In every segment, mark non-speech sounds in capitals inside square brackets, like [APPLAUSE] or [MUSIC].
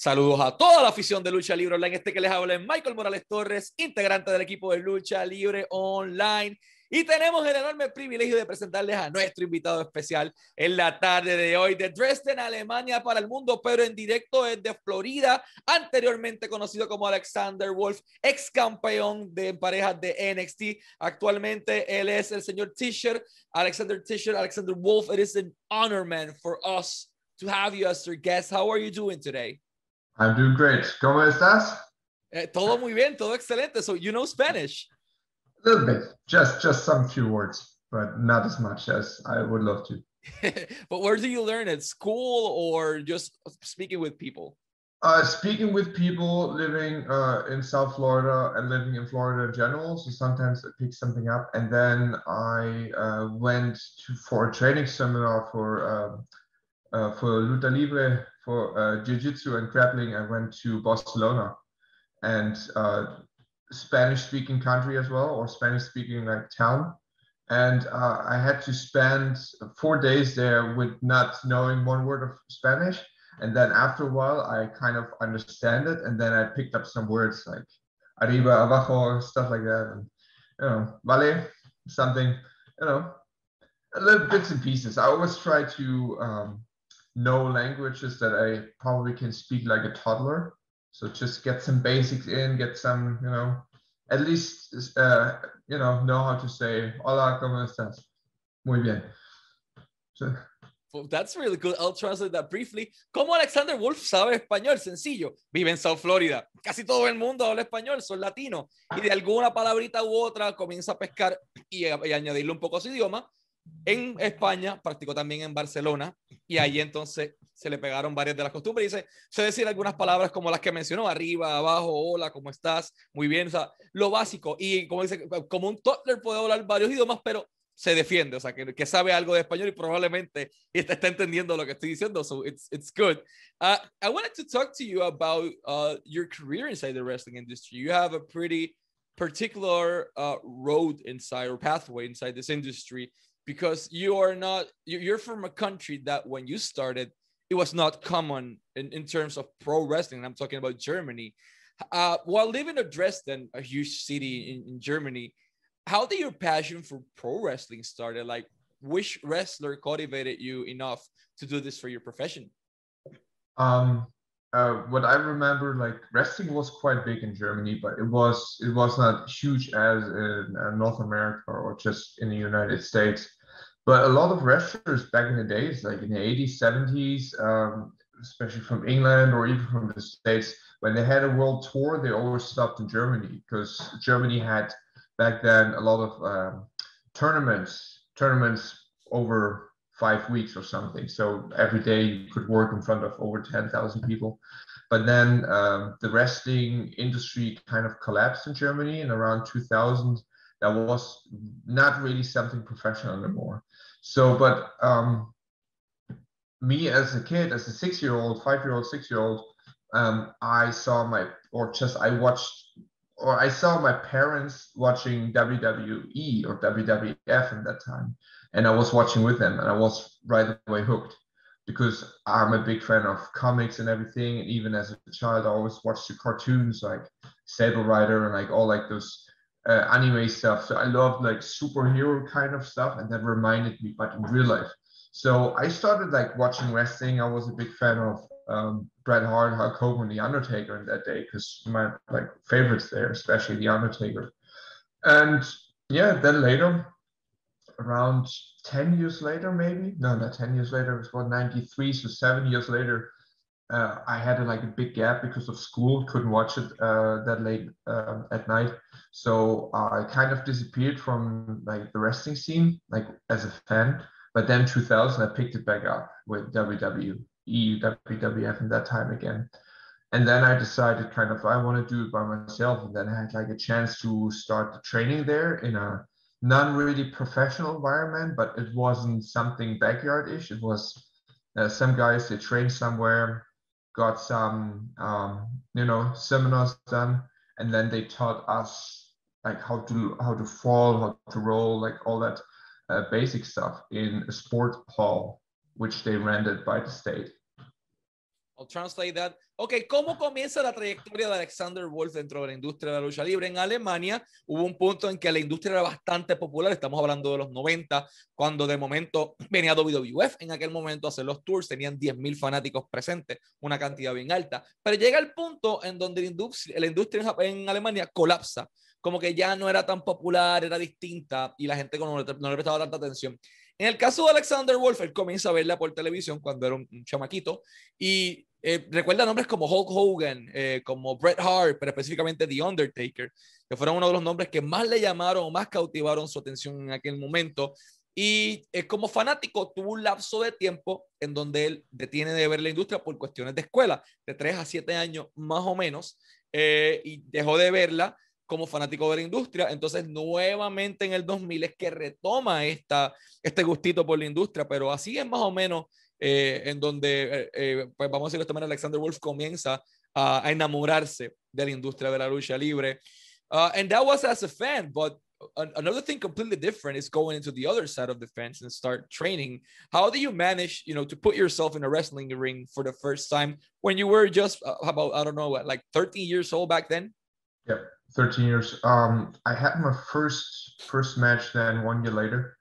Saludos a toda la afición de Lucha Libre Online. Este que les habla es Michael Morales Torres, integrante del equipo de Lucha Libre Online. Y tenemos el enorme privilegio de presentarles a nuestro invitado especial en la tarde de hoy de Dresden, Alemania para el mundo, pero en directo desde Florida, anteriormente conocido como Alexander Wolf, ex campeón de parejas de NXT. Actualmente él es el señor Tischer, Alexander Tischer, Alexander Wolf. It is an honor, man, for us to have you as our guest. How are you doing today? I'm doing great. ¿Cómo estás? Eh, todo muy bien, todo excelente. So you know Spanish? A little bit, just just some few words, but not as much as I would love to. [LAUGHS] but where do you learn at school or just speaking with people? Uh, speaking with people living uh, in South Florida and living in Florida in general. So sometimes I pick something up, and then I uh, went to for a training seminar for um, uh, for luta livre for uh, jiu-jitsu and grappling i went to barcelona. And uh, spanish speaking country as well or spanish speaking like town. And uh, i had to spend four days there with not knowing one word of spanish. And then after a while i kind of understand it. And then i picked up some words like arriba abajo stuff like that. And you know vale something you know a little bits and pieces. I always try to um, know languages that I probably can speak like a toddler. So just get some basics in, get some, you know, at least, uh, you know, know how to say hola, ¿cómo estás? Muy bien. So, that's really good. I'll translate that briefly. ¿Cómo Alexander Wolf sabe español? Sencillo. Vive en South Florida. Casi todo el mundo habla español, son latinos. Y de alguna palabrita u otra comienza a pescar y, y añadirle un poco a su idioma en España, practicó también en Barcelona y ahí entonces se le pegaron varias de las costumbres. Dice, sé decir algunas palabras como las que mencionó, arriba, abajo, hola, ¿cómo estás? Muy bien, o sea, lo básico. Y como dice, como un toddler puede hablar varios idiomas, pero se defiende, o sea, que, que sabe algo de español y probablemente está, está, entendiendo lo que estoy diciendo, so it's, it's good. Uh, I wanted to talk to you about uh, your career inside the wrestling industry. You have a pretty particular uh, road inside or pathway inside this industry because you are not you're from a country that when you started it was not common in, in terms of pro wrestling. I'm talking about germany. Uh, while living in dresden a huge city in, in germany how did your passion for pro wrestling started? Like which wrestler cultivated you enough to do this for your profession? Um uh, what I remember, like wrestling was quite big in Germany, but it was it was not huge as in uh, North America or just in the United States. But a lot of wrestlers back in the days, like in the 80s, 70s, um, especially from England or even from the States, when they had a world tour, they always stopped in Germany because Germany had back then a lot of um, tournaments, tournaments over five weeks or something. So every day you could work in front of over 10,000 people. But then um, the wrestling industry kind of collapsed in Germany in around 2000. That was not really something professional anymore. So, but um, me as a kid, as a six-year-old, five-year-old, six-year-old, um, I saw my, or just I watched, or I saw my parents watching WWE or WWF at that time, and I was watching with them, and I was right away hooked because I'm a big fan of comics and everything. And even as a child, I always watched the cartoons like Saber Rider and like all like those uh, anime stuff. So I love like superhero kind of stuff, and that reminded me, but in real life. So I started like watching wrestling. I was a big fan of um, Bret Hart, Hulk Hogan, The Undertaker in that day because my like favorites there, especially The Undertaker. And yeah, then later, around 10 years later, maybe no, not 10 years later, it was about 93, so seven years later, uh, I had a, like a big gap because of school, couldn't watch it uh, that late uh, at night. So I kind of disappeared from like the wrestling scene, like as a fan. But then 2000, I picked it back up with WWE, WWF in that time again. And then I decided kind of I want to do it by myself. And then I had like a chance to start the training there in a non really professional environment, but it wasn't something backyard ish. It was uh, some guys they train somewhere got some um, you know seminars done. And then they taught us like how to how to fall how to roll like all that uh, basic stuff in a sport hall which they rented by the state I'll translate that. Ok, ¿cómo comienza la trayectoria de Alexander Wolf dentro de la industria de la lucha libre? En Alemania hubo un punto en que la industria era bastante popular, estamos hablando de los 90, cuando de momento venía WWF en aquel momento a hacer los tours, tenían 10.000 fanáticos presentes, una cantidad bien alta, pero llega el punto en donde la industria, la industria en Alemania colapsa, como que ya no era tan popular, era distinta y la gente no le prestaba tanta atención. En el caso de Alexander Wolf, él comienza a verla por televisión cuando era un, chamaquito y eh, recuerda nombres como Hulk Hogan, eh, como Bret Hart, pero específicamente The Undertaker, que fueron uno de los nombres que más le llamaron o más cautivaron su atención en aquel momento. Y eh, como fanático tuvo un lapso de tiempo en donde él detiene de ver la industria por cuestiones de escuela, de 3 a 7 años más o menos, y dejó de verla como fanático de la industria. Entonces, nuevamente en el 2000 es que retoma esta, este gustito por la industria, pero así es más o menos eh, en donde, eh, eh, pues vamos a decirlo de esta manera, Alexander Wolfe comienza a, enamorarse de la industria de la lucha libre. Uh, and that was as a fan, but another thing completely different is going into the other side of the fence and start training. How do you manage, you know, to put yourself in a wrestling ring for the first time when you were just uh, about, I don't know, like 13 years old back then? Yeah. 13 years. Um, I had my first first match then one year later,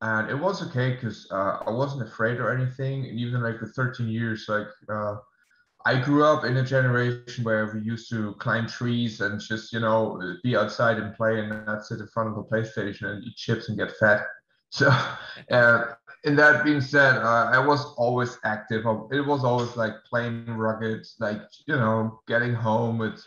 and it was okay because uh, I wasn't afraid or anything. And even like the 13 years, like uh, I grew up in a generation where we used to climb trees and just you know be outside and play and not sit in front of the PlayStation and eat chips and get fat. [LAUGHS] So, uh, and that being said, uh, I was always active. It was always like playing rugged, like you know, getting home with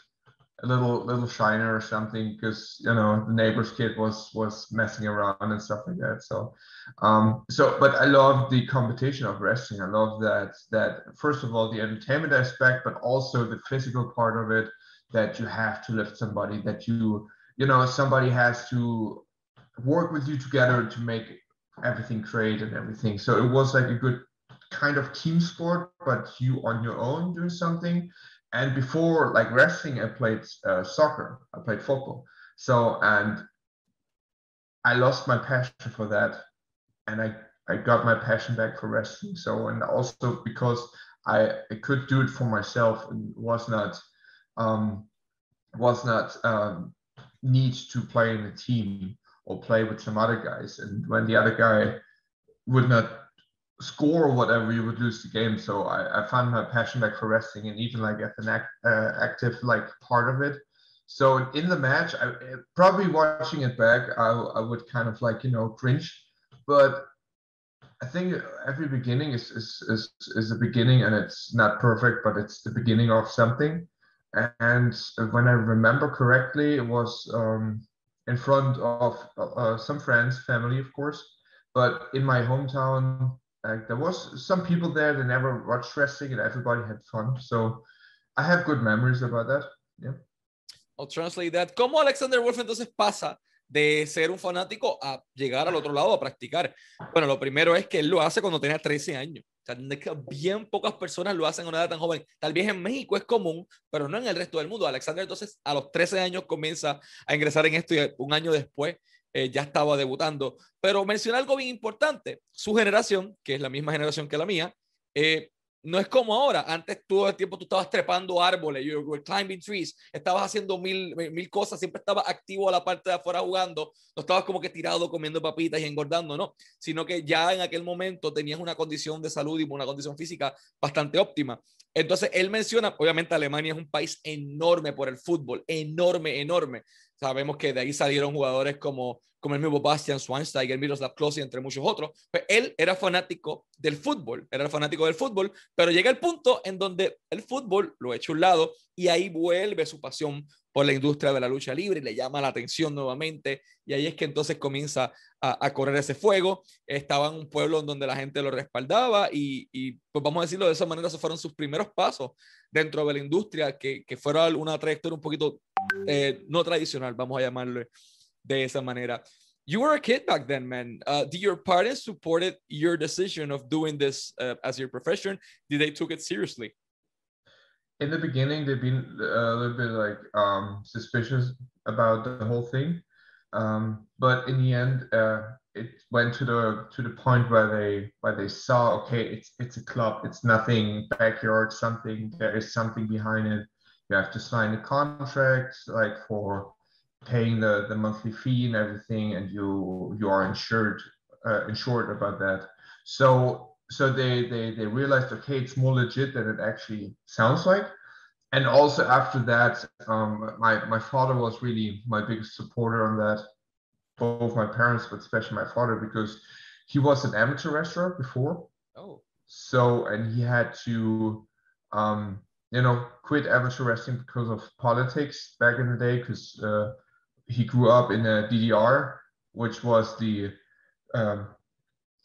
a little little shiner or something because you know the neighbor's kid was was messing around and stuff like that. So um so but i love the competition of wrestling. I love that that first of all the entertainment aspect but also the physical part of it that you have to lift somebody that you you know somebody has to work with you together to make everything great and everything. So it was like a good kind of team sport but you on your own doing something and before like wrestling i played uh, soccer. I played football. So and i lost my passion for that. And i i got my passion back for wrestling. So and also because i, I could do it for myself and was not um was not um need to play in a team or play with some other guys. And when the other guy would not score or whatever, you would lose the game. So I, I found my passion back for wrestling and even like as an act, uh, active like part of it. So in the match, I probably watching it back, I, I would kind of like you know cringe, but I think every beginning is is is, is a beginning and it's not perfect, but it's the beginning of something. And when I remember correctly, it was um, in front of uh, some friends, family, of course, but in my hometown like there was some people there that never watched wrestling and everybody had fun. So I have good memories about that. Yeah. I'll translate that. ¿Cómo Alexander Wolf entonces pasa de ser un fanático a llegar al otro lado a practicar? Bueno, lo primero es que él lo hace cuando tenía 13 años. Bien pocas personas lo hacen a una edad tan joven. Tal vez en México es común, pero no en el resto del mundo. Alexander entonces a los 13 años comienza a ingresar en esto y un año después eh, ya estaba debutando. Pero menciona algo bien importante, su generación, que es la misma generación que la mía, eh, no es como ahora. Antes todo el tiempo tú estabas trepando árboles, you were climbing trees, estabas haciendo mil, mil cosas, siempre estabas activo a la parte de afuera jugando, no estabas como que tirado comiendo papitas y engordando, no, sino que ya en aquel momento tenías una condición de salud y una condición física bastante óptima. Entonces, él menciona, obviamente Alemania es un país enorme por el fútbol, enorme, enorme. Sabemos que de ahí salieron jugadores como, como el mismo Bastian Schweinsteiger, Miroslav Klose, entre muchos otros. Pues él era fanático del fútbol, era fanático del fútbol, pero llega el punto en donde el fútbol lo echa a un lado y ahí vuelve su pasión por la industria de la lucha libre y le llama la atención nuevamente. Y ahí es que entonces comienza a, correr ese fuego. Estaba en un pueblo donde la gente lo respaldaba y, y, pues vamos a decirlo de esa manera, esos fueron sus primeros pasos dentro de la industria, que, que fuera una trayectoria un poquito eh, no tradicional, vamos a llamarlo de esa manera. You were a kid back then, man. Uh, did your parents supported your decision of doing this uh, as your profession? Did they took it seriously? In the beginning, they've been a little bit like um, suspicious about the whole thing, um, but in the end, uh, it went to the to the point where they where they saw okay it's it's a club it's nothing backyard something there is something behind it you have to sign a contract like for paying the the monthly fee and everything and you you are insured uh, insured about that so so they they they realized okay it's more legit than it actually sounds like and also after that um my my father was really my biggest supporter on that both my parents, but especially my father, because he was an amateur wrestler before. Oh. So, and he had to, um, you know, quit amateur wrestling because of politics back in the day, because uh, he grew up in the DDR, which was the um,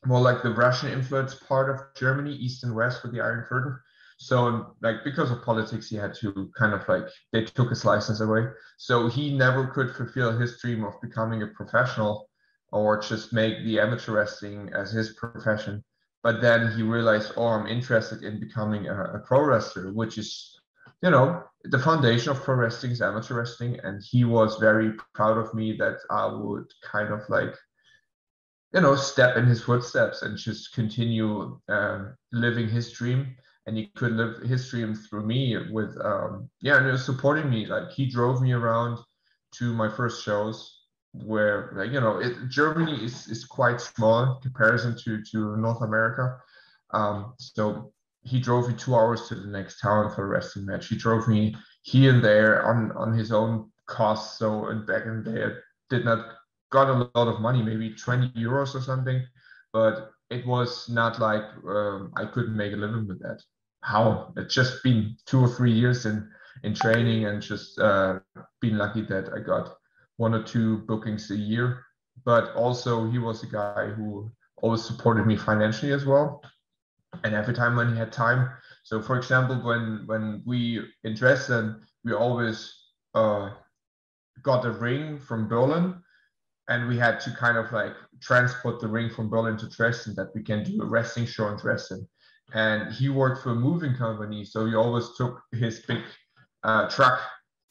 more like the Russian influence part of Germany, east and west with the Iron Curtain. So like because of politics, he had to kind of like they took his license away. So he never could fulfill his dream of becoming a professional or just make the amateur wrestling as his profession. But then he realized, oh, I'm interested in becoming a, a pro wrestler, which is, you know, the foundation of pro wrestling is amateur wrestling. And he was very proud of me that I would kind of like you know step in his footsteps and just continue um, living his dream. And he could live his dream through me with um yeah and he was supporting me. Like he drove me around to my first shows where you know it, germany is is quite small in comparison to to north america. Um so he drove me two hours to the next town for a wrestling match. He drove me here and there on on his own cost so and back in the day i did not got a lot of money maybe 20 euros or something but it was not like um, i couldn't make a living with that. How? It's just been two or three years in in training and just uh, been lucky that I got one or two bookings a year. But also he was a guy who always supported me financially as well. And every time when he had time. So for example, when when we in Dresden, we always uh, got a ring from Berlin and we had to kind of like transport the ring from Berlin to Dresden that we can do a wrestling show in Dresden and he worked for a moving company. So he always took his big uh, truck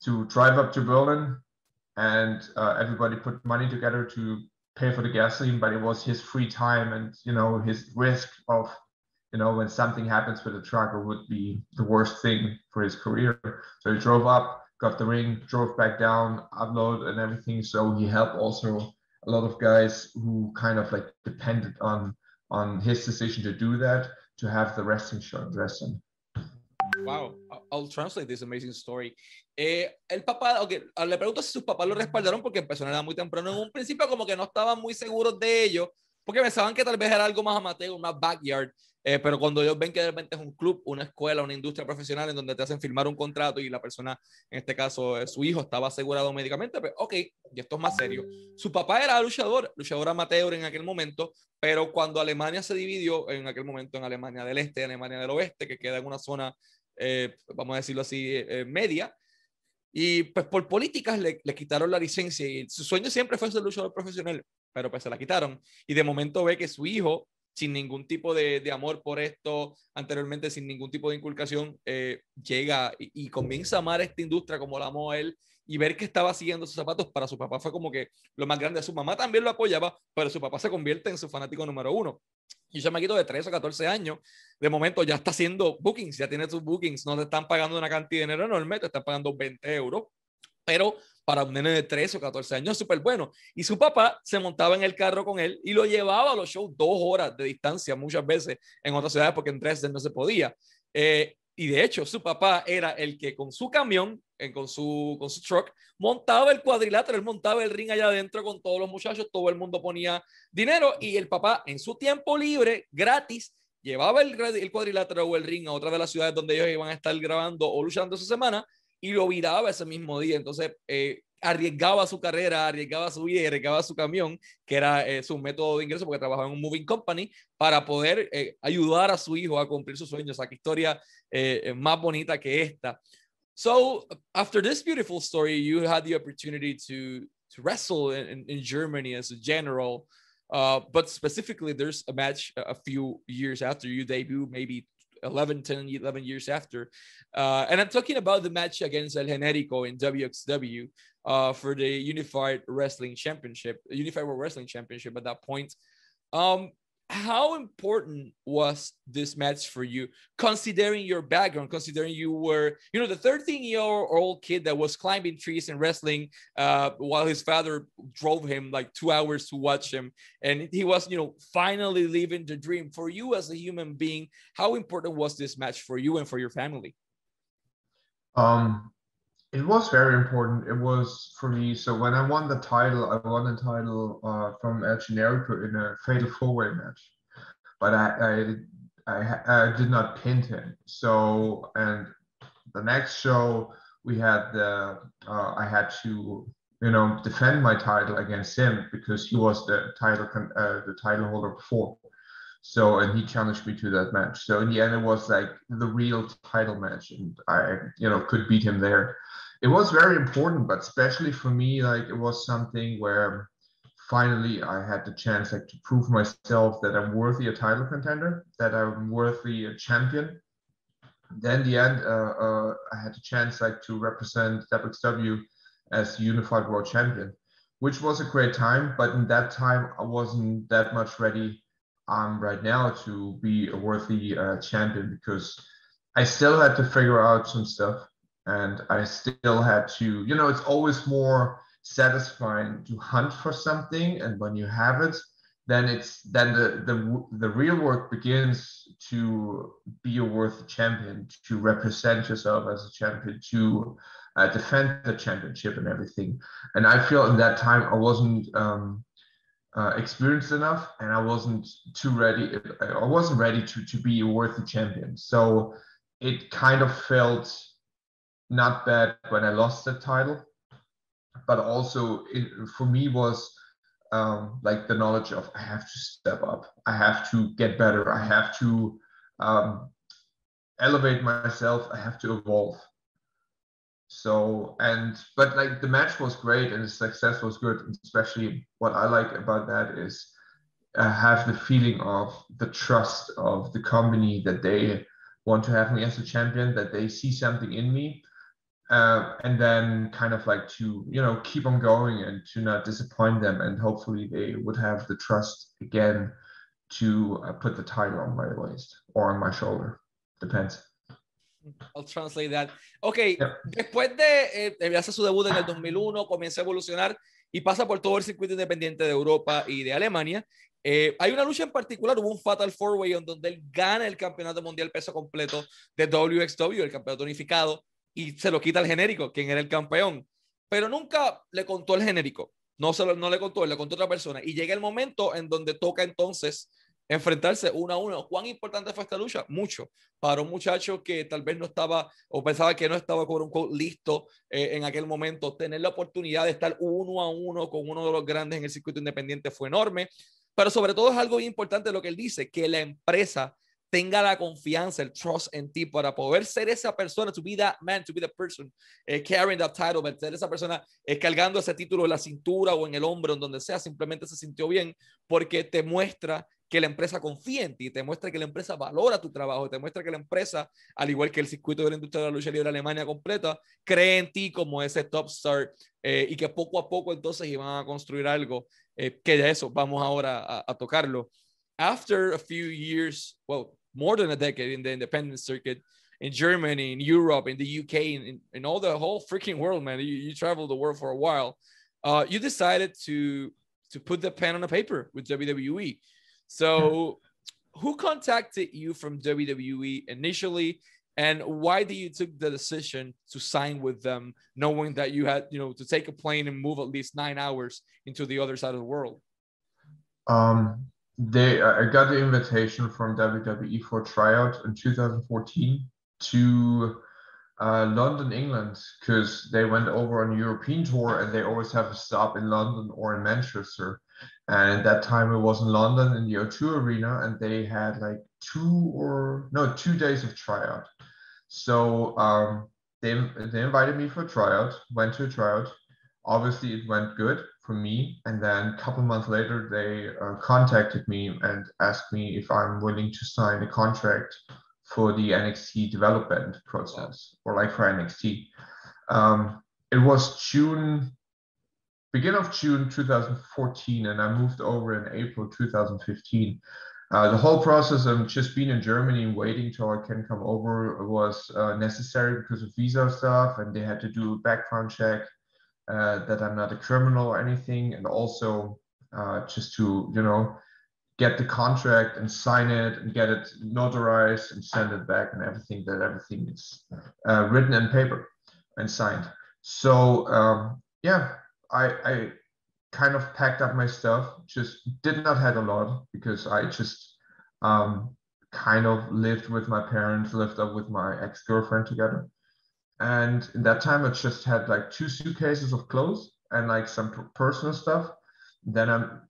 to drive up to Berlin, and uh, everybody put money together to pay for the gasoline. But it was his free time, and you know his risk of, you know, when something happens with the truck, it would be the worst thing for his career. So he drove up, got the ring, drove back down, upload and everything. So he helped also a lot of guys who kind of like depended on on his decision to do that to have the wrestling in Dresden. Wow, I'll translate this amazing story. Eh, el papá, okay, le pregunto si sus papás lo respaldaron porque empezó en edad muy temprano. En un principio como que no estaban muy seguros de ello, porque pensaban que tal vez era algo más amateur, más backyard, eh, pero cuando ellos ven que de repente es un club, una escuela, una industria profesional en donde te hacen firmar un contrato y la persona, en este caso eh, su hijo, estaba asegurado médicamente, pues ok, y esto es más serio. Su papá era luchador, luchador amateur en aquel momento, pero cuando Alemania se dividió, en aquel momento en Alemania del Este y Alemania del Oeste, que queda en una zona, eh, vamos a decirlo así, media, y pues por políticas le, quitaron la licencia y su sueño siempre fue ser luchador profesional, pero pues se la quitaron. Y de momento ve que su hijo sin ningún tipo de, de, amor por esto, anteriormente sin ningún tipo de inculcación, eh, llega y, comienza a amar esta industria como la amó él y ver que estaba siguiendo sus zapatos para su papá fue como que lo más grande. Su mamá también lo apoyaba, pero su papá se convierte en su fanático número uno. Y me quito de 13 o 14 años, de momento ya está haciendo bookings, ya tiene sus bookings, no te están pagando una cantidad de dinero enorme, te están pagando 20 euros, pero para un nene de 13 o 14 años súper bueno. Y su papá se montaba en el carro con él y lo llevaba a los shows dos horas de distancia muchas veces en otras ciudades porque en Dresden no se podía. Eh, y de hecho, su papá era el que con su camión, eh, con, su, con su truck, montaba el cuadrilátero, él montaba el ring allá adentro con todos los muchachos, todo el mundo ponía dinero y el papá en su tiempo libre, gratis, llevaba el, el cuadrilátero o el ring a otra de las ciudades donde ellos iban a estar grabando o luchando esa semana y lo viraba ese mismo día. Entonces, eh, arriesgaba su carrera, arriesgaba su vida, arriesgaba su camión, que era eh, su método de ingreso, porque trabajaba en un moving company, para poder eh, ayudar a su hijo a cumplir sus sueños. O sea, qué historia más bonita que esta. So, after this beautiful story, you had the opportunity to, to wrestle in, in Germany as a general. Uh, but specifically, there's a match a few years after you debut, maybe 11, 10, 11 years after. Uh, and I'm talking about the match against El Generico in WXW uh, for the Unified Wrestling Championship, Unified World Wrestling Championship at that point. Um, how important was this match for you considering your background considering you were you know the 13 year old kid that was climbing trees and wrestling uh, while his father drove him like two hours to watch him and he was you know finally living the dream. For you as a human being how important was this match for you and for your family? Um it was very important. It was for me. So when I won the title, I won the title uh, from El Generico in a fatal four-way match, but I, I I, I did not pin him. So and the next show we had the uh, I had to you know defend my title against him because he was the title uh, the title holder before. So and he challenged me to that match. So in the end, it was like the real title match, and I you know could beat him there it was very important, but especially for me, like it was something where finally I had the chance like to prove myself that I'm worthy a title contender, that I'm worthy a champion. Then the end, uh, uh, I had the chance like to represent WXW as unified world champion, which was a great time. But in that time, I wasn't that much ready um, right now to be a worthy uh, champion because I still had to figure out some stuff and I still had to, you know, it's always more satisfying to hunt for something, and when you have it, then it's then the the the real work begins to be a worthy champion, to represent yourself as a champion, to uh, defend the championship and everything. And I feel in that time I wasn't um, uh, experienced enough, and I wasn't too ready. I wasn't ready to to be a worthy champion. So it kind of felt not bad when I lost the title, but also it, for me was um, like the knowledge of I have to step up, I have to get better, I have to um, elevate myself, I have to evolve. So and but like the match was great and the success was good, especially what I like about that is I have the feeling of the trust of the company that they want to have me as a champion, that they see something in me uh, and then kind of like to you know keep on going and to not disappoint them and hopefully they would have the trust again to uh, put the title on my waist or on my shoulder depends I'll translate that. Ok, yep. después de eh, hace su debut en el 2001, comienza a evolucionar y pasa por todo el circuito independiente de Europa y de Alemania. Eh, hay una lucha en particular, hubo un Fatal Four Way en donde él gana el campeonato mundial peso completo de WXW, el campeonato unificado, y se lo quita al genérico, quien era el campeón. Pero nunca le contó el genérico. No, se lo, no le contó, le contó otra persona. Y llega el momento en donde toca entonces enfrentarse uno a uno. ¿Cuán importante fue esta lucha? Mucho. Para un muchacho que tal vez no estaba o pensaba que no estaba con un listo eh, en aquel momento, tener la oportunidad de estar uno a uno con uno de los grandes en el circuito independiente fue enorme. Pero sobre todo es algo importante lo que él dice, que la empresa tenga la confianza, el trust en ti para poder ser esa persona, to be that man, to be the person eh, carrying that title, ser esa persona eh, cargando ese título en la cintura o en el hombro, en donde sea, simplemente se sintió bien porque te muestra que la empresa confía en ti, te muestra que la empresa valora tu trabajo, te muestra que la empresa, al igual que el circuito de la industria de la lucha libre de Alemania completa, cree en ti como ese top star eh, y que poco a poco entonces iban a construir algo, que de eso vamos ahora a, a tocarlo. After a few years, well, more than a decade in the independent circuit in Germany, in Europe, in the UK, in, in all the whole freaking world, man. You, you traveled the world for a while. Uh, you decided to to put the pen on a paper with WWE. So, who contacted you from WWE initially, and why did you took the decision to sign with them, knowing that you had you know to take a plane and move at least nine hours into the other side of the world? Um, they I got the invitation from WWE for tryout in 2014 to uh, London, England, because they went over on European tour and they always have a stop in London or in Manchester. And at that time it was in London in the O2 Arena, and they had like two or no two days of tryout. So um, they they invited me for tryout. Went to a tryout. Obviously, it went good for me. And then a couple months later, they uh, contacted me and asked me if I'm willing to sign a contract for the NXT development process, or like for NXT. Um, it was June, beginning of June 2014, and I moved over in April 2015. Uh, the whole process of just being in Germany and waiting till I can come over was uh, necessary because of visa stuff, and they had to do a background check uh, that I'm not a criminal or anything, and also uh, just to you know get the contract and sign it and get it notarized and send it back and everything that everything is uh, written in paper and signed. So um, yeah, I, I kind of packed up my stuff. Just did not have a lot because I just um, kind of lived with my parents, lived up with my ex girlfriend together. And in that time, I just had like two suitcases of clothes and like some personal stuff. Then I'm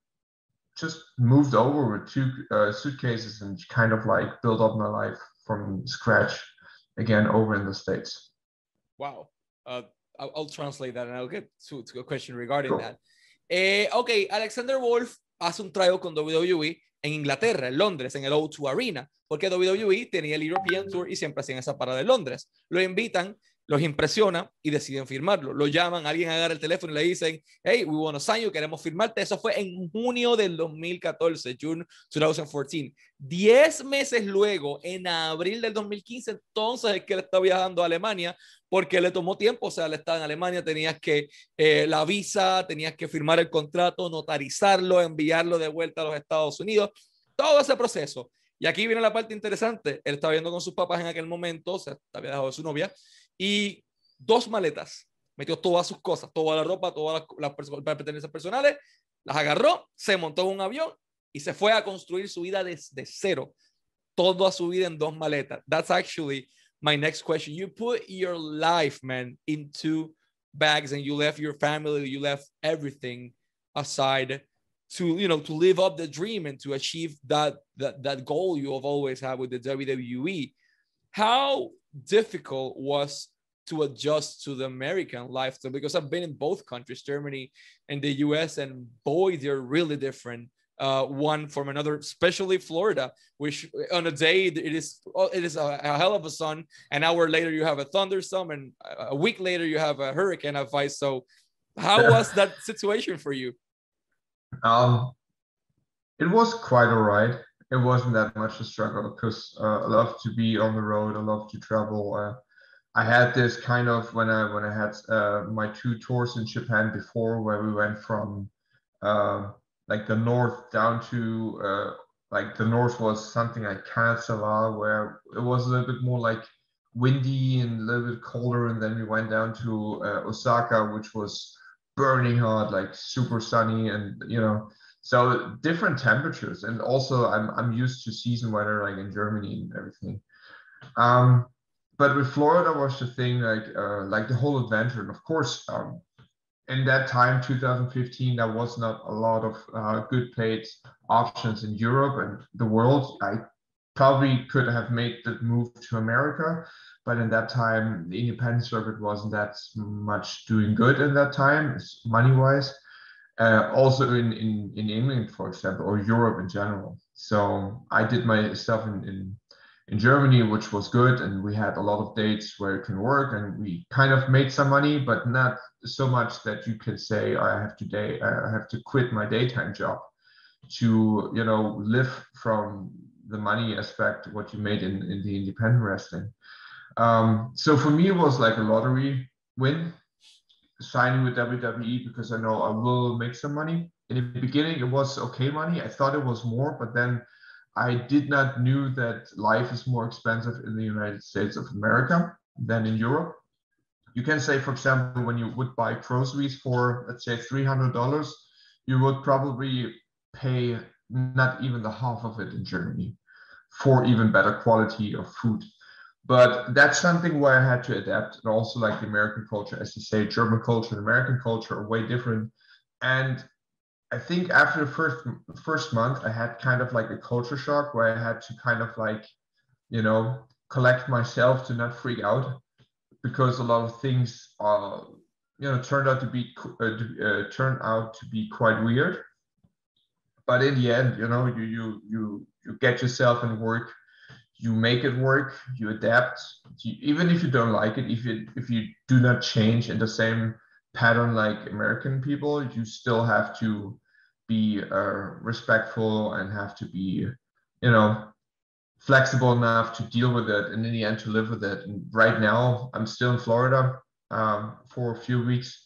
just moved over with two uh, suitcases and kind of like built up my life from scratch again over in the states. Wow. Uh, I'll, I'll, translate that and I'll get to, to a question regarding sure. that. Eh, ok, Alexander Wolfe hace un tryout con WWE en Inglaterra, en Londres, en el O2 Arena, porque WWE tenía el European Tour y siempre hacían esa parada de Londres. Lo invitan los impresiona y deciden firmarlo. Lo llaman, alguien agarra el teléfono y le dicen, hey, we want to sign you, queremos firmarte. Eso fue en junio del 2014, June 2014. Diez meses luego, en abril del 2015, entonces es que él está viajando a Alemania porque le tomó tiempo, o sea, él está en Alemania, tenías que eh, la visa, tenías que firmar el contrato, notarizarlo, enviarlo de vuelta a los Estados Unidos, todo ese proceso. Y aquí viene la parte interesante, él estaba viendo con sus papás en aquel momento, o sea, había dejado de su novia, y dos maletas. Metió todas sus cosas, toda la ropa, todas las, las pertenencias personales, las agarró, se montó en un avión y se fue a construir su vida desde cero. Toda su vida en dos maletas. That's actually my next question. You put your life, man, into bags and you left your family, you left everything aside to you know to live up the dream and to achieve that that that goal you have always had with the WWE. How difficult was to adjust to the American lifestyle because I've been in both countries, Germany and the US, and boy, they're really different. Uh, one from another, especially Florida, which on a day it is it is a, a, hell of a sun. An hour later you have a thunderstorm, and a week later you have a hurricane advice. So, how was that situation for you? Um, it was quite all right it wasn't that much a struggle because uh, I love to be on the road. I love to travel. Uh, I had this kind of when I when I had uh, my two tours in Japan before, where we went from uh, like the north down to uh, like the north was something like Kanazawa, where it was a little bit more like windy and a little bit colder, and then we went down to uh, Osaka, which was burning hot, like super sunny, and you know so different temperatures and also i'm i'm used to season weather like in germany and everything. Um but with florida was the thing like uh, like the whole adventure and of course um in that time 2015 there was not a lot of uh, good paid options in europe and the world. I probably could have made the move to america but in that time the independent circuit wasn't that much doing good in that time money wise uh, also in, in, in England, for example, or Europe in general. So I did my stuff in, in, in Germany, which was good. And we had a lot of dates where it can work and we kind of made some money, but not so much that you can say, I have to day, I have to quit my daytime job to, you know, live from the money aspect, what you made in, in the independent wrestling. Um, so for me, it was like a lottery win signing with WWE because I know I will make some money. In the beginning, it was okay money. I thought it was more, but then I did not knew that life is more expensive in the United States of America than in Europe. You can say, for example, when you would buy groceries for let's say three hundred dollars, you would probably pay not even the half of it in Germany for even better quality of food but that's something where I had to adapt and also like the American culture, as you say, German culture and American culture are way different. And I think after the first first month, I had kind of like a culture shock where I had to kind of like, you know, collect myself to not freak out because a lot of things are, you know turned out to be uh, uh, turned out to be quite weird. But in the end, you know, you you you you get yourself and work you make it work, you adapt. You, even if you don't like it, if you if you do not change in the same pattern like American people, you still have to be uh, respectful and have to be, you know, flexible enough to deal with it and in the end to live with it. And right now, I'm still in Florida um, for a few weeks.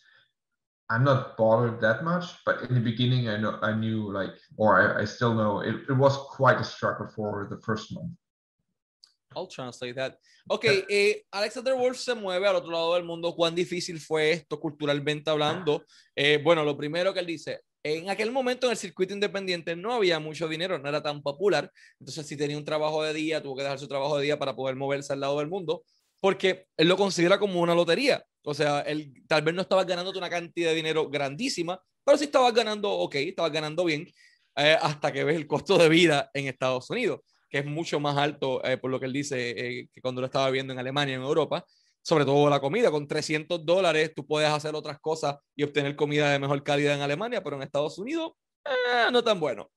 I'm not bothered that much, but in the beginning, I know I knew like, or I, I still know it, it was quite a struggle for the first month. I'll translate that. [LAUGHS] Ok, eh, Alexander Wolf se mueve al otro lado del mundo. ¿Cuán difícil fue esto culturalmente hablando? Eh, bueno, lo primero que él dice, en aquel momento en el circuito independiente no había mucho dinero, no era tan popular. Entonces, si tenía un trabajo de día, tuvo que dejar su trabajo de día para poder moverse al lado del mundo, porque él lo considera como una lotería. O sea, él tal vez no estaba ganando una cantidad de dinero grandísima, pero sí estaba ganando, ok, estaba ganando bien, eh, hasta que ves el costo de vida en Estados Unidos que es mucho más alto, eh, por lo que él dice, eh, que cuando lo estaba viendo en Alemania, en Europa, sobre todo la comida. Con 300 dólares tú puedes hacer otras cosas y obtener comida de mejor calidad en Alemania, pero en Estados Unidos eh, no tan bueno.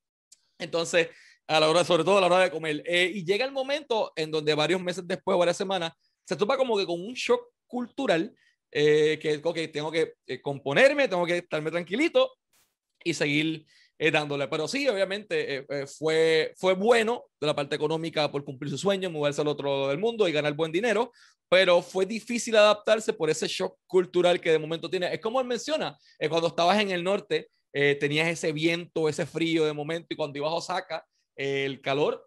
Entonces, a la hora, sobre todo a la hora de comer. y llega el momento en donde varios meses después, varias semanas, se topa como que con un shock cultural que, ok, tengo que componerme, tengo que estarme tranquilito y seguir eh, dándole. Pero sí, obviamente eh, eh, fue, fue bueno de la parte económica por cumplir su sueño, moverse al otro lado del mundo y ganar buen dinero, pero fue difícil adaptarse por ese shock cultural que de momento tiene. Es como él menciona, cuando estabas en el norte, tenías ese viento, ese frío de momento, y cuando ibas a Osaka, el calor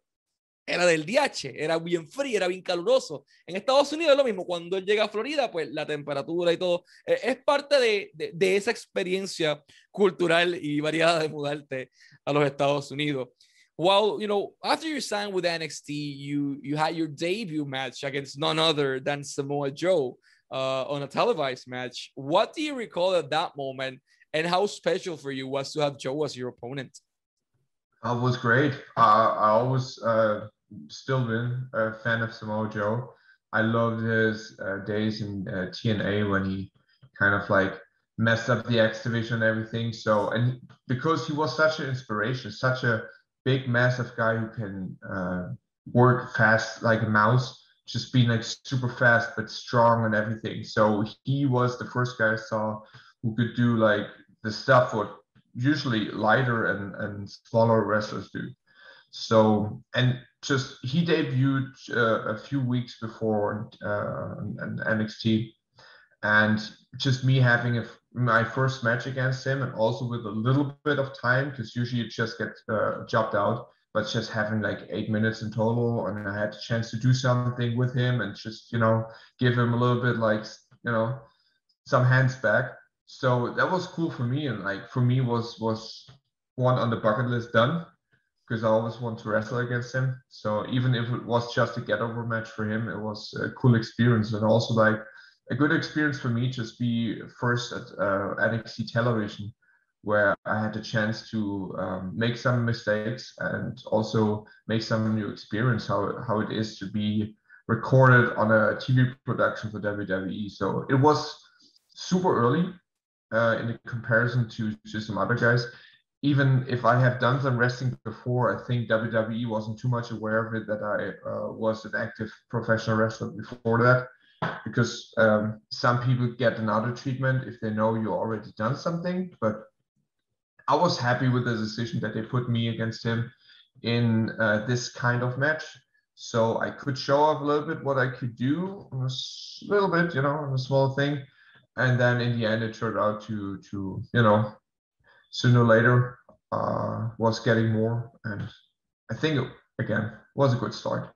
era del DH, era bien frío, era bien caluroso. En Estados Unidos es lo mismo, cuando él llega a Florida, pues la temperatura y todo eh, es parte de, de, de, esa experiencia cultural y variada de mudarte a los Estados Unidos. Well, you know, after you signed with NXT, you you had your debut match against none other than Samoa Joe uh, on a televised match. What do you recall at that moment, and how special for you was to have Joe as your opponent? That was great. Uh, I always uh, still been a fan of Samoa Joe. I loved his uh, days in uh, TNA when he kind of like messed up the X division and everything. So, and because he was such an inspiration, such a big, massive guy who can uh, work fast like a mouse, just being like super fast but strong and everything. So he was the first guy I saw who could do like the stuff what usually lighter and, and smaller wrestlers do. So, and just he debuted uh, a few weeks before uh, an NXT, and just me having a, my first match against him, and also with a little bit of time because usually you just get uh, jobbed out, but just having like eight minutes in total, and I had a chance to do something with him and just you know give him a little bit like you know some hands back. So that was cool for me, and like for me was was one on the bucket list done because I always want to wrestle against him. So even if it was just a get over match for him, it was a cool experience and also like a good experience for me just be first at uh, NXT television where I had the chance to um, make some mistakes and also make some new experience how, how it is to be recorded on a TV production for WWE. So it was super early uh, in the comparison to, to some other guys even if I have done some wrestling before, I think WWE wasn't too much aware of it that I uh, was an active professional wrestler before that. Because um, some people get another treatment if they know you already done something. But I was happy with the decision that they put me against him in uh, this kind of match. So I could show off a little bit what I could do, a little bit, you know, a small thing. And then in the end, it turned out to, to you know, sooner or later uh, was getting more. And I think, again, was a good start.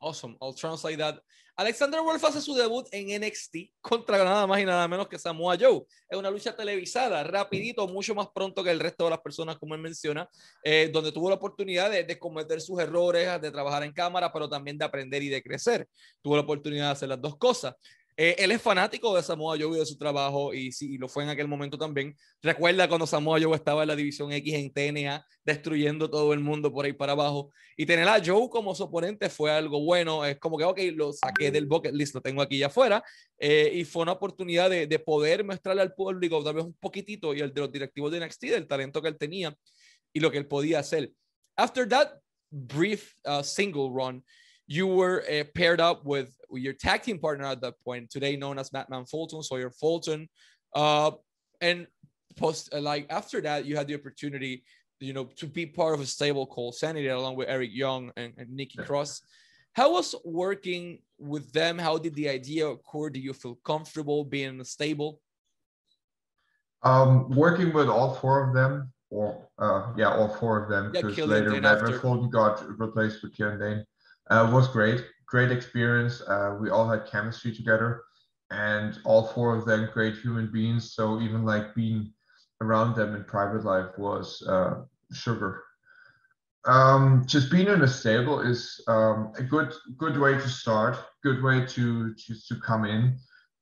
Awesome. I'll translate that. Alexander Wolf hace su debut en NXT contra nada más y nada menos que Samoa Joe. Es una lucha televisada, rapidito, mucho más pronto que el resto de las personas, como él menciona, eh, donde tuvo la oportunidad de, de, cometer sus errores, de trabajar en cámara, pero también de aprender y de crecer. Tuvo la oportunidad de hacer las dos cosas. Eh, él es fanático de Samoa Joe y de su trabajo y sí, lo fue en aquel momento también. Recuerda cuando Samoa Joe estaba en la división X en TNA, destruyendo todo el mundo por ahí para abajo. Y tener a Joe como su oponente fue algo bueno. Es como que, ok, lo saqué del bucket list, lo tengo aquí ya afuera. Eh, y fue una oportunidad de, de, poder mostrarle al público tal vez un poquitito y al de los directivos de NXT del talento que él tenía y lo que él podía hacer. After that brief uh, single run, you were uh, paired up with, your tag team partner at that point, today known as Madman Fulton, Sawyer Fulton. Uh, and post uh, like after that, you had the opportunity, you know, to be part of a stable called Sanity along with Eric Young and, and Nikki Cross. How was working with them? How did the idea occur? Do you feel comfortable being in a stable? Um, working with all four of them, or uh, yeah, all four of them, because yeah, later Madman Fulton got replaced with Killian Dain, uh, was great. Great experience. Uh, we all had chemistry together, and all four of them great human beings. So even like being around them in private life was uh, sugar. Um, just being in a stable is um, a good good way to start. Good way to to, to come in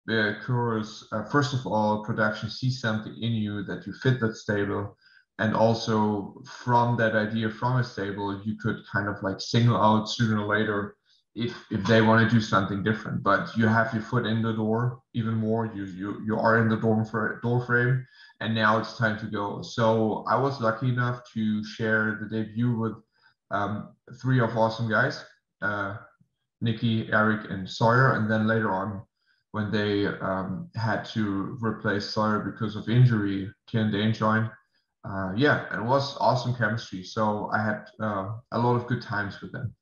because uh, first of all, production sees something in you that you fit that stable, and also from that idea from a stable, you could kind of like single out sooner or later if if they want to do something different. But you have your foot in the door even more. You you you are in the door for door frame, and now it's time to go. So I was lucky enough to share the debut with um, three of awesome guys, uh, Nikki, Eric, and Sawyer, and then later on when they um, had to replace Sawyer because of injury, ken Dain joined. Uh, yeah, it was awesome chemistry. So I had uh, a lot of good times with them.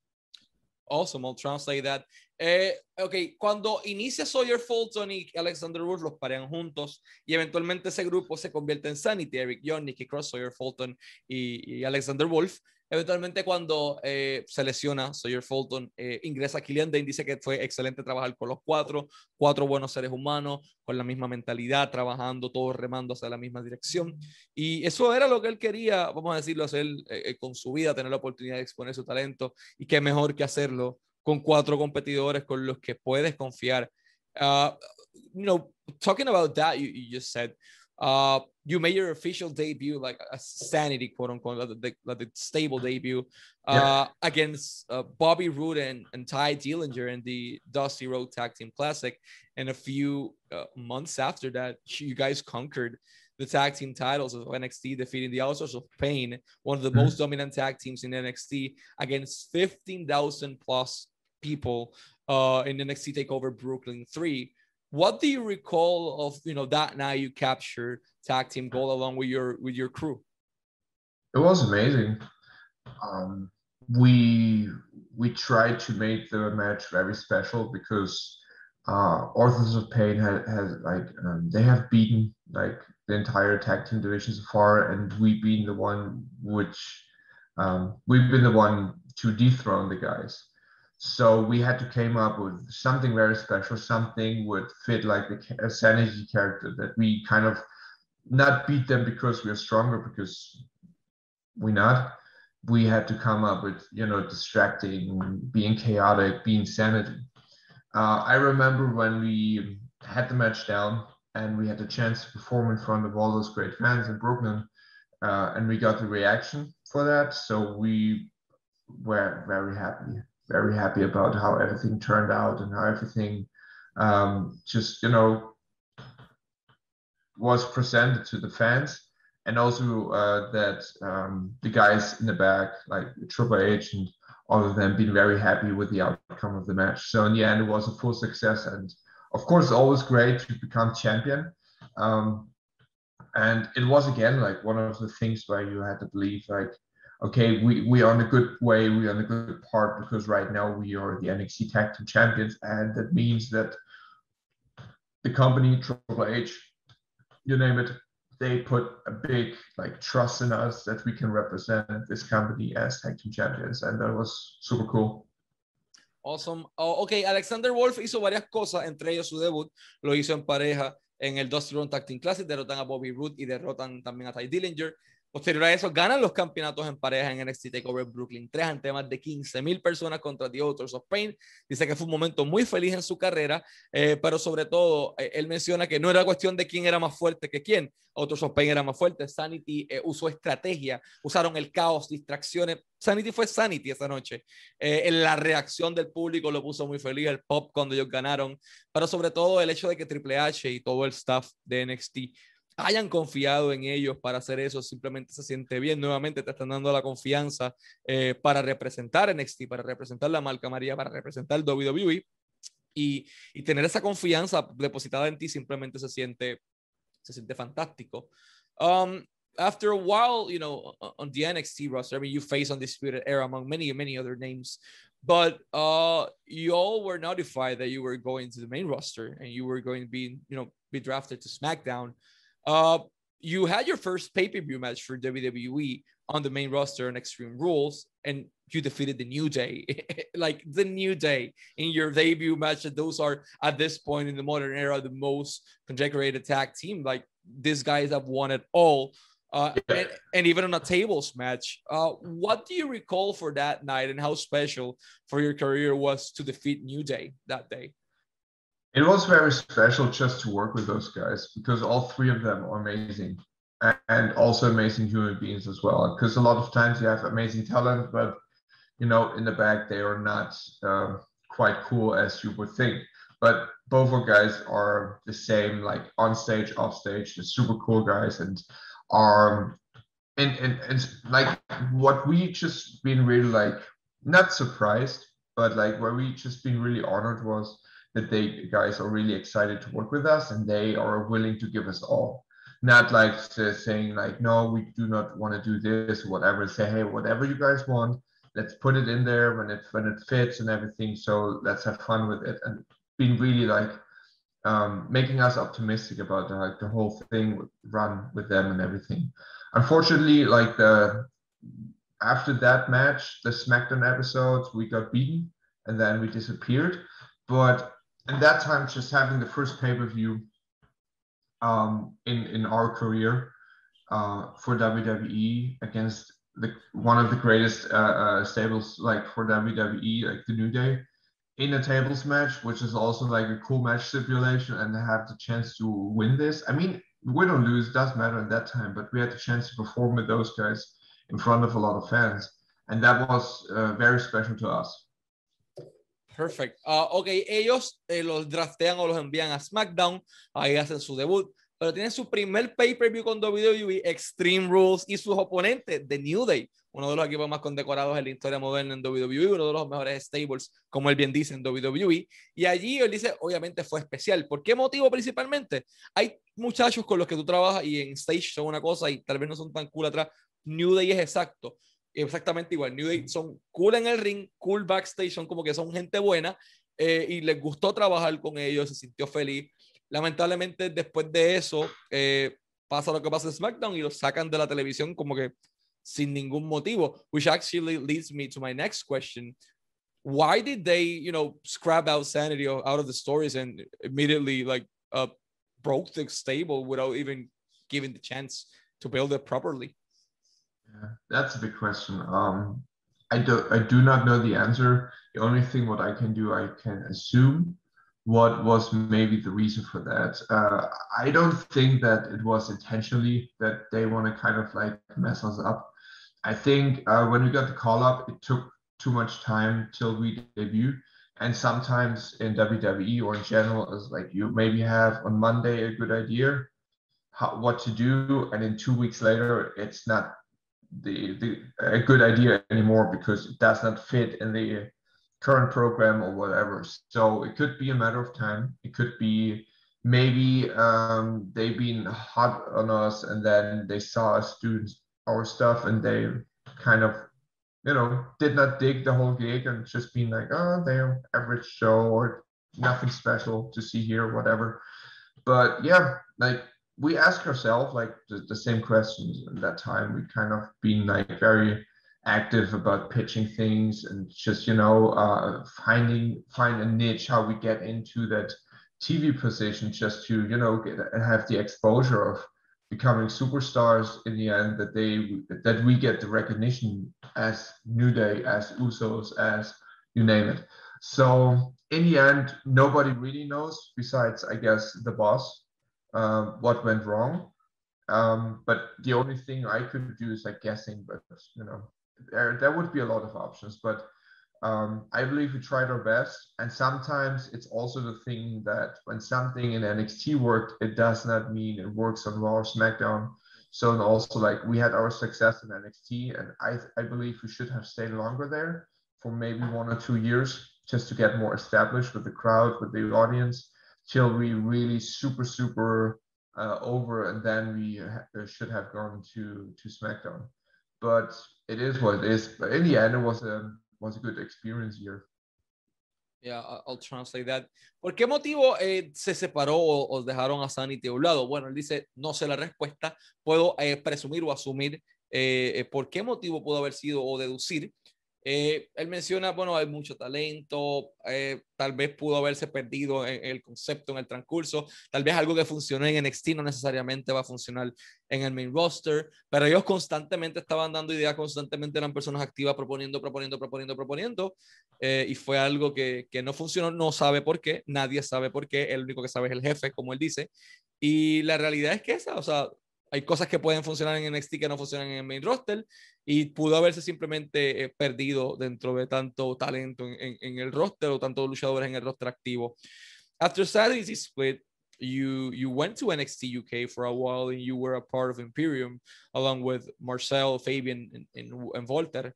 Awesome, I'll translate that. Eh, ok, cuando inicia Sawyer Fulton y Alexander Wolfe los parean juntos y eventualmente ese grupo se convierte en Sanity, Eric Young, Nikki Cross, Sawyer Fulton y, y Alexander Wolfe. Eventualmente cuando eh, se lesiona Sawyer Fulton, eh, ingresa Killian Dane, dice que fue excelente trabajar con los cuatro, cuatro buenos seres humanos, con la misma mentalidad, trabajando, todos remando hacia la misma dirección. Y eso era lo que él quería, vamos a decirlo, hacer eh, con su vida, tener la oportunidad de exponer su talento y qué mejor que hacerlo con cuatro competidores con los que puedes confiar. Uh, you know, talking about that, you, just said, Uh, you made your official debut, like a sanity quote unquote, like the, like the stable debut uh, yeah. against uh, Bobby Roode and, and Tye Dillinger in the Dusty Rhodes Tag Team Classic. And a few uh, months after that, you guys conquered the tag team titles of NXT, defeating the Outsiders of Pain, one of the mm-hmm. most dominant tag teams in NXT, against 15,000 plus people uh, in the NXT Takeover Brooklyn 3 what do you recall of you know that now you capture tag team goal along with your with your crew? It was amazing. Um, we we tried to make the match very special because uh, Authors of Pain has, has like um, they have beaten like the entire tag team division so far, and we've been the one which um, we've been the one to dethrone the guys. So we had to came up with something very special, something would fit like the sanity character that we kind of not beat them because we are stronger because we're not. We had to come up with you know distracting, being chaotic, being sanity. Uh, I remember when we had the match down and we had the chance to perform in front of all those great fans in Brooklyn, uh, and we got the reaction for that. So we were very happy very happy about how everything turned out and how everything um, just you know was presented to the fans and also uh, that um, the guys in the back like Triple H and all of them being very happy with the outcome of the match. So in the end, it was a full success, and of course, always great to become champion. Um, and it was again like one of the things where you had to believe like okay, we, we are on a good way, we are on a good part because right now we are the NXT Tag Team Champions, and that means that the company Triple H, you name it, they put a big like trust in us that we can represent this company as tag team champions, and that was super cool. Awesome. Oh, ok, Alexander Wolfe hizo varias cosas, entre ellos su debut, lo hizo en pareja en el Dusty Run Tag Team Classic, derrotan a Bobby Roode y derrotan también a Tye Dillinger. Posterior a eso, ganan los campeonatos en pareja en NXT TakeOver Brooklyn 3 ante más de 15 mil personas contra The Authors of Pain. Dice que fue un momento muy feliz en su carrera, eh, pero sobre todo, eh, él menciona que no era cuestión de quién era más fuerte que quién. Authors of Pain era más fuerte. Sanity eh, usó estrategia, usaron el caos, distracciones. Sanity fue Sanity esa noche. en la reacción del público lo puso muy feliz, el pop cuando ellos ganaron, pero sobre todo el hecho de que Triple H y todo el staff de NXT hayan confiado en ellos para hacer eso, simplemente se siente bien. Nuevamente te están dando la confianza eh, para representar NXT, para representar la marca María, para representar WWE. Y, tener esa confianza depositada en ti simplemente se siente, se siente fantástico. Um, after a while, you know, on the NXT roster, I mean, you face Undisputed Era among many, many other names, but uh, you all were notified that you were going to the main roster and you were going to be, you know, be drafted to SmackDown. Uh, you had your first pay-per-view match for WWE on the main roster on Extreme Rules, and you defeated the New Day, [LAUGHS] like the New Day in your debut match. Those are at this point in the modern era the most condecorated tag team. Like these guys have won it all uh, and, and, even on a tables match. Uh, what do you recall for that night and how special for your career was to defeat New Day that day? It was very special just to work with those guys because all three of them are amazing and also amazing human beings as well. Because a lot of times you have amazing talent, but you know, in the back they are not uh, quite cool as you would think. But both of guys are the same, like on stage, off stage, the super cool guys, and are and, and and like what we just been really like not surprised but like where we just been really honored was that they guys are really excited to work with us and they are willing to give us all not like saying like no we do not want to do this whatever say hey whatever you guys want let's put it in there when it when it fits and everything so let's have fun with it and being really like um, making us optimistic about the, like the whole thing run with them and everything. Unfortunately, like the after that match, the SmackDown episodes, we got beaten and then we disappeared. But in that time, just having the first pay per view um, in in our career uh, for WWE against the one of the greatest uh, uh, stables like for WWE, like the New Day in a tables match, which is also like a cool match stipulation, and have the chance to win this. I mean, win or lose doesn't matter at that time, but we had the chance to perform with those guys in front of a lot of fans, and that was uh, very special to us. Perfect. Uh, ok, ellos eh, los draftean o los envían a SmackDown, ahí hacen su debut, pero tienen su primer pay-per-view con WWE, Extreme Rules, y sus oponentes, The New Day, uno de los equipos más condecorados en la historia moderna en WWE, uno de los mejores stables, como él bien dice, en WWE. Y allí él dice, obviamente fue especial. ¿Por qué motivo principalmente? Hay muchachos con los que tú trabajas y en stage son una cosa y tal vez no son tan cool atrás. New Day es exacto. Exactamente igual. New Day son cool en el ring, cool backstage, son como que son gente buena eh, y les gustó trabajar con ellos, se sintió feliz. Lamentablemente, después de eso, eh, pasa lo que pasa en SmackDown y los sacan de la televisión como que sin ningún motivo, which actually leads me to my next question. Why did they, you know, scrap out sanity out of the stories and immediately like uh, broke the stable without even giving the chance to build it properly? Yeah, that's a big question. Um, I do I do not know the answer. The only thing what I can do, I can assume what was maybe the reason for that. Uh, I don't think that it was intentionally that they want to kind of like mess us up. I think uh, when we got the call up, it took too much time till we debut. And sometimes in WWE or in general, is like you maybe have on Monday a good idea how, what to do, and then two weeks later, it's not the, the a good idea anymore because it does not fit in the current program or whatever. So it could be a matter of time. It could be maybe um, they've been hot on us and then they saw us do our stuff and they kind of you know did not dig the whole gig and just being like oh they're average show or nothing special to see here whatever but yeah like we ask ourselves like the, the same questions at that time we kind of been like very active about pitching things and just you know uh, finding find a niche how we get into that tv position just to you know get, have the exposure of becoming superstars in the end that they that we get the recognition as New Day, as Usos, as you name it. So in the end, nobody really knows besides I guess the boss uh, what went wrong. Um, but the only thing I could do is like guessing, but you know there there would be a lot of options. But Um, I believe we tried our best, and sometimes it's also the thing that when something in NXT worked, it does not mean it works on Raw or SmackDown. So and also like we had our success in NXT, and I I believe we should have stayed longer there for maybe one or two years just to get more established with the crowd, with the audience, till we really super super uh, over, and then we ha- should have gone to to SmackDown. But it is what it is. But in the end, it was a was a good experience here. Yeah, I'll translate that. ¿Por qué motivo eh, se separó o, o, dejaron a Sanity a un lado? Bueno, él dice, no sé la respuesta, puedo eh, presumir o asumir eh, eh por qué motivo pudo haber sido o deducir eh, él menciona, bueno, hay mucho talento, eh, tal vez pudo haberse perdido el concepto en el transcurso, tal vez algo que funcionó en NXT no necesariamente va a funcionar en el main roster, pero ellos constantemente estaban dando ideas, constantemente eran personas activas proponiendo, proponiendo, proponiendo, proponiendo, eh, y fue algo que, que no funcionó, no sabe por qué, nadie sabe por qué, el único que sabe es el jefe, como él dice, y la realidad es que esa, o sea, hay cosas que pueden funcionar en NXT que no funcionan en el main roster y pudo haberse simplemente eh, perdido dentro de tanto talento en, en, en, el roster o tantos luchadores en el roster activo. After Sanity's split, you you went to NXT UK for a while and you were a part of Imperium along with Marcel, Fabian, and, and, and Volter.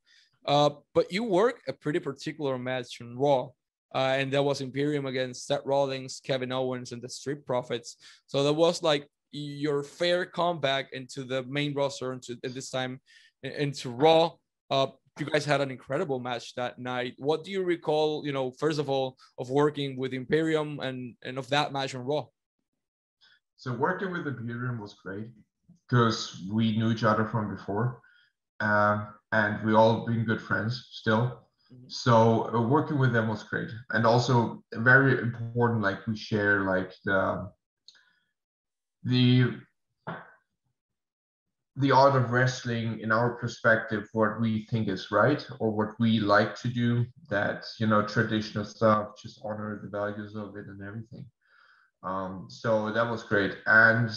Uh, but you worked a pretty particular match in Raw. Uh, and that was Imperium against Seth Rollins, Kevin Owens, and the Street Profits. So that was like your fair comeback into the main roster into at this time into Raw. Uh, you guys had an incredible match that night. What do you recall? You know, first of all, of working with Imperium and and of that match on Raw. So working with Imperium was great because we knew each other from before, um, and we all been good friends still. Mm-hmm. So uh, working with them was great, and also very important. Like we share like the the the art of wrestling in our perspective what we think is right or what we like to do that you know traditional stuff just honor the values of it and everything. Um, so that was great. And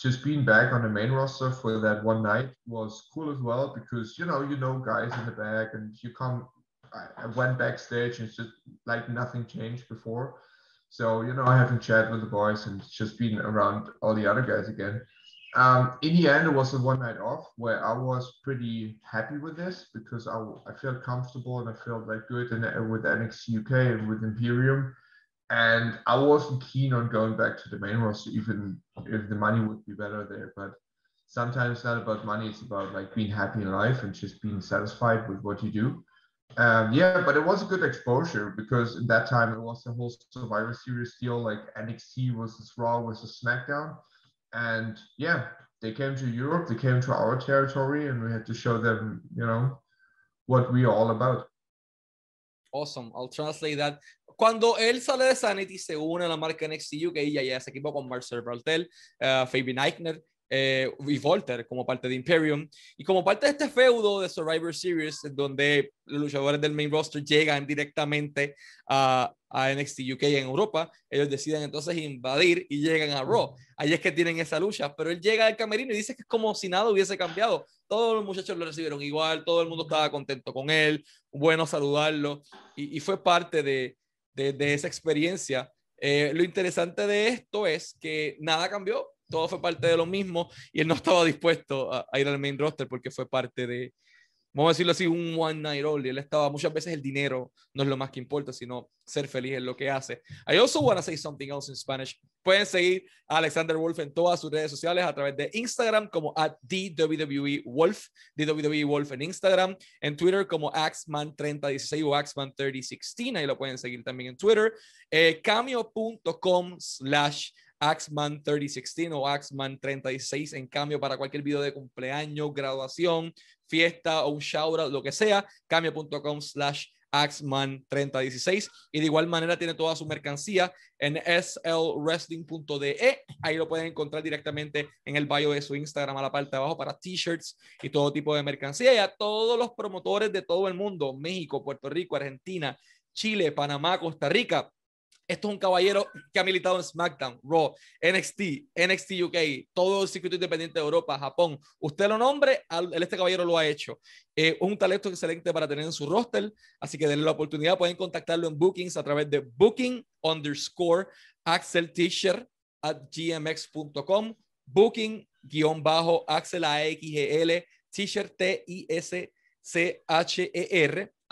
just being back on the main roster for that one night was cool as well because you know you know guys in the back and you come i, I went backstage and it's just like nothing changed before so, you know, I haven't chat with the boys and just been around all the other guys again. Um, in the end, it was a one night off where I was pretty happy with this because I, I felt comfortable and I felt like good and with NXT UK and with Imperium. And I wasn't keen on going back to the main roster, even if the money would be better there. But sometimes it's not about money, it's about like being happy in life and just being satisfied with what you do. Um, yeah, but it was a good exposure because in that time it was the whole Survivor Series deal, like NXT versus Raw versus SmackDown, and yeah, they came to Europe, they came to our territory, and we had to show them, you know, what we are all about. Awesome. I'll translate that. Cuando él sale de Sanity, se une a la marca NXT UK y ya se equipo con Marcel Bartel, uh, Fabian Aichner, eh, y Volter como parte de Imperium. Y como parte de este feudo de Survivor Series, donde los luchadores del main roster llegan directamente a, a NXT UK en Europa, ellos deciden entonces invadir y llegan a Raw. Ahí es que tienen esa lucha, pero él llega al camerino y dice que es como si nada hubiese cambiado. Todos los muchachos lo recibieron igual, todo el mundo estaba contento con él, bueno saludarlo, y, fue parte de, de, de esa experiencia. Eh, lo interesante de esto es que nada cambió, todo fue parte de lo mismo y él no estaba dispuesto a, ir al main roster porque fue parte de, vamos a decirlo así, un one night only. Él estaba, muchas veces el dinero no es lo más que importa, sino ser feliz en lo que hace. I also want to say something else in Spanish. Pueden seguir a Alexander Wolf en todas sus redes sociales a través de Instagram como at DWWE Wolf, DWWE Wolf en Instagram, en Twitter como Axman3016 o Axman3016, ahí lo pueden seguir también en Twitter, eh, cameo.com slash Axman 3016 o Axman 3016 en cambio para cualquier video de cumpleaños, graduación, fiesta o un shout lo que sea, cambio.com slash Axman 3016 y de igual manera tiene toda su mercancía en slwrestling.de ahí lo pueden encontrar directamente en el bio de su Instagram a la parte de abajo para t-shirts y todo tipo de mercancía. Y a todos los promotores de todo el mundo México, Puerto Rico, Argentina, Chile, Panamá, Costa Rica Esto es un caballero que ha militado en SmackDown, Raw, NXT, NXT UK, todo el circuito independiente de Europa, Japón. Usted lo nombre, este caballero lo ha hecho. Es un talento excelente para tener en su roster, así que denle la oportunidad. Pueden contactarlo en bookings a través de booking underscore Axel Tischer at gmx.com, booking guion bajo Axel A-X-G-L, T-shirt T-I-S-C-H-E-R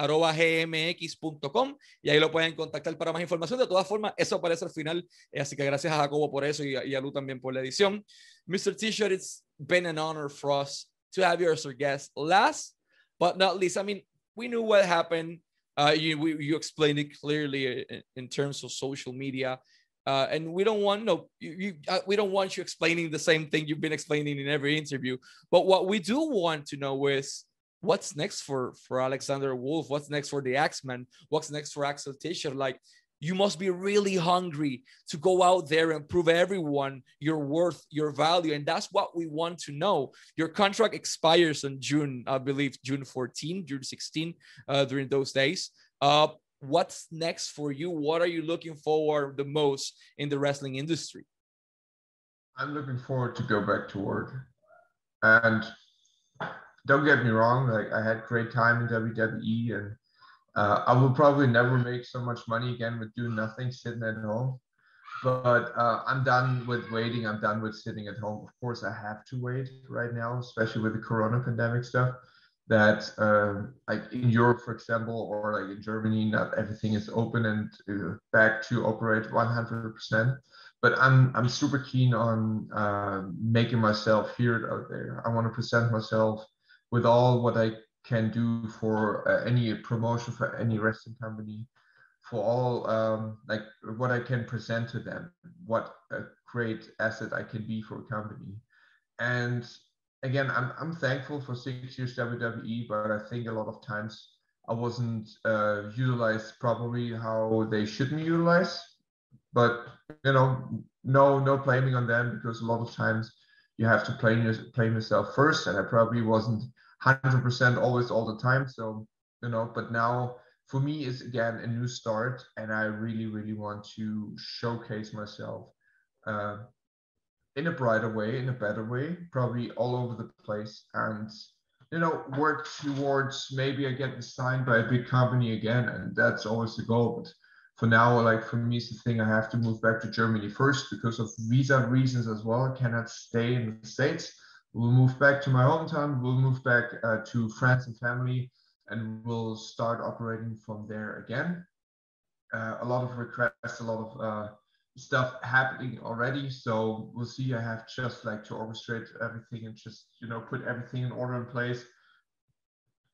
arroba gmx.com y ahí lo pueden contactar para más información. De todas formas, eso aparece al final, eh, así que gracias a Jacobo por eso y, y a Lu también por la edición. Mr. T-shirt, it's been an honor for us to have you as our guest. Last but not least, I mean, we knew what happened. Uh, you, we, you explained it clearly in, in terms of social media. Uh, and we don't want no you, you uh, we don't want you explaining the same thing you've been explaining in every interview but what we do want to know is what's next for for Alexander Wolfe? What's next for the X-Men? What's next for Axel Tischer? Like you must be really hungry to go out there and prove everyone your worth, your value. And that's what we want to know. Your contract expires on June, I believe, June 14, June 16, uh, during those days. Uh, what's next for you? What are you looking forward the most in the wrestling industry? I'm looking forward to go back to work. And don't get me wrong, like I had great time in WWE and uh, I will probably never make so much money again with doing nothing, sitting at home. But uh, I'm done with waiting. I'm done with sitting at home. Of course, I have to wait right now, especially with the Corona pandemic stuff. That uh, like in Europe, for example, or like in Germany, not everything is open and uh, back to operate 100%. But I'm I'm super keen on uh, making myself heard out there. I want to present myself with all what I can do for uh, any promotion for any wrestling company, for all um, like what I can present to them, what a great asset I can be for a company. And again, I'm, I'm thankful for six years WWE, but I think a lot of times I wasn't uh, utilized properly how they should be utilized. But you know, no no blaming on them because a lot of times you have to blame, your, blame yourself first, and I probably wasn't 100% always all the time. So, you know, but now for me is again a new start, and I really, really want to showcase myself uh, in a brighter way, in a better way, probably all over the place, and you know, work towards maybe I get signed by a big company again, and that's always the goal. But for now, like for me, it's the thing I have to move back to Germany first because of visa reasons as well. I cannot stay in the States. We'll move back to my hometown. We'll move back uh, to friends and family, and we'll start operating from there again. Uh, a lot of requests, a lot of uh, stuff happening already. So we'll see. I have just like to orchestrate everything and just you know put everything in order in place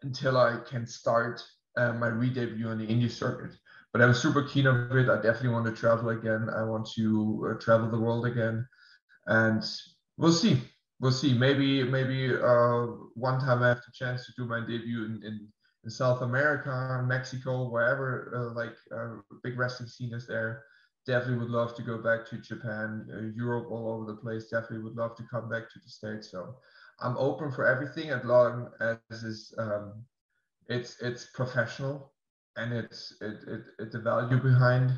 until I can start uh, my re-debut on the indie circuit. But I'm super keen on it. I definitely want to travel again. I want to uh, travel the world again, and we'll see we'll see. Maybe maybe uh, one time I have the chance to do my debut in, in, in South America, Mexico, wherever uh, like uh, big wrestling scene is there. Definitely would love to go back to Japan, uh, Europe, all over the place. Definitely would love to come back to the States. So I'm open for everything as long as is um, it's it's professional and it's it, it, it the value behind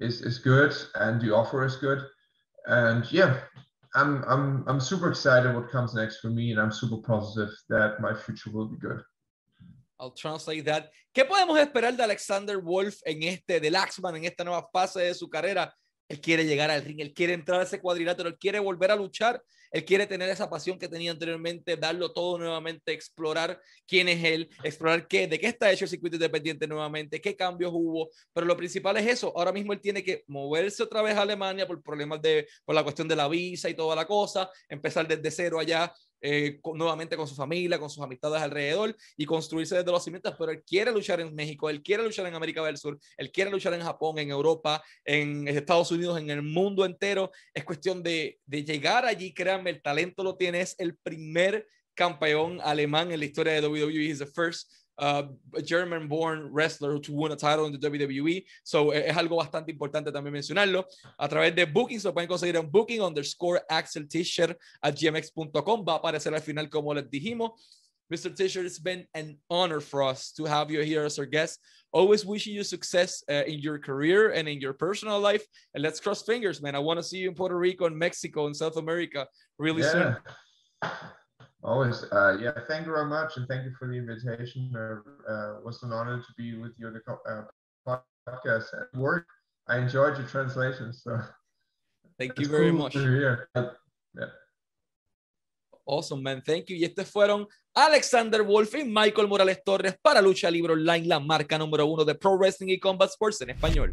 is is good and the offer is good and yeah I'm I'm I'm super excited what comes next for me, and I'm super positive that my future will be good. I'll translate that. ¿Qué podemos esperar de Alexander Wolfe en este, de Laxman, en esta nueva fase de su carrera? Él quiere llegar al ring, él quiere entrar a ese cuadrilátero, él quiere volver a luchar, él quiere tener esa pasión que tenía anteriormente, darlo todo nuevamente, explorar quién es él, explorar qué, de qué está hecho el circuito independiente nuevamente, qué cambios hubo, pero lo principal es eso. Ahora mismo él tiene que moverse otra vez a Alemania por problemas de, por la cuestión de la visa y toda la cosa, empezar desde cero allá, eh, nuevamente con su familia, con sus amistades alrededor y construirse desde los cimientos, pero él quiere luchar en México, él quiere luchar en América del Sur, él quiere luchar en Japón, en Europa, en Estados Unidos, en el mundo entero. Es cuestión de, llegar allí, créanme, el talento lo tiene, es el primer campeón alemán en la historia de WWE, is the first uh, a German born wrestler to win a title in the WWE. So es algo bastante importante también mencionarlo. A través de Booking, se pueden conseguir en Booking underscore Axel Tischer at gmx.com. Va a aparecer al final, como les dijimos. Mr. Tischer, it's been an honor for us to have you here as our guest always wishing you success uh, in your career and in your personal life. And let's cross fingers, man. I want to see you in Puerto Rico and Mexico and South America really yeah. soon. Always, uh, yeah. Thank you very much, and thank you for the invitation. Uh, uh, was an honor to be with you on the uh, podcast at work. I enjoyed your translation, so thank you very cool much. Yeah. Awesome, man. Thank you. Y estos fueron Alexander Wolfe y Michael Morales Torres para Lucha Libre Online, la marca número uno de Pro Wrestling y Combat Sports en español.